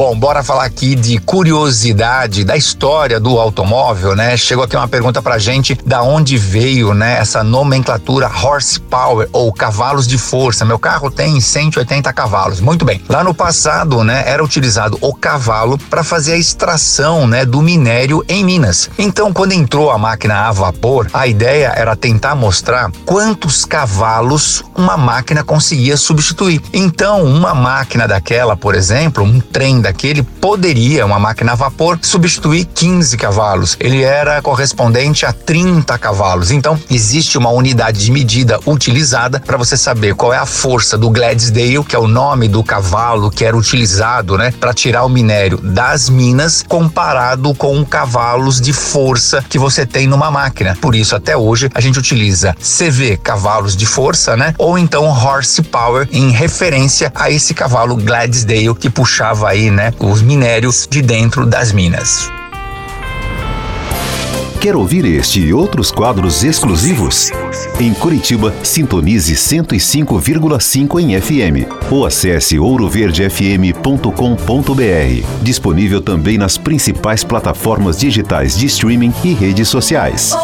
Bom, bora falar aqui de curiosidade da história do automóvel, né? Chegou aqui uma pergunta pra gente da onde veio, né, essa nomenclatura horsepower ou cavalos de força. Meu carro tem 180 cavalos. Muito bem. Lá no passado, né, era utilizado o cavalo para fazer a extração, né, do minério em Minas. Então, quando entrou a máquina a vapor, a ideia era tentar mostrar quantos cavalos uma máquina conseguia substituir. Então, uma máquina daquela, por exemplo, um trem daquele poderia, uma máquina a vapor, substituir 15 cavalos. Ele era correspondente a 30 cavalos. Então, existe uma unidade de medida utilizada para você saber qual é a força do Gladysdale, que é o nome do cavalo que era utilizado, né, para tirar o minério das minas, comparado com cavalos de força que você tem numa máquina. Por isso, até hoje, a gente utiliza CV, cavalos de força, né, ou então horsepower, em referência a esse cavalo Gladysdale que puxava aí, né, os minérios de dentro das minas. Quer ouvir este e outros quadros exclusivos? Em Curitiba, sintonize 105,5 em FM ou acesse ouroverdefm.com.br. Disponível também nas principais plataformas digitais de streaming e redes sociais.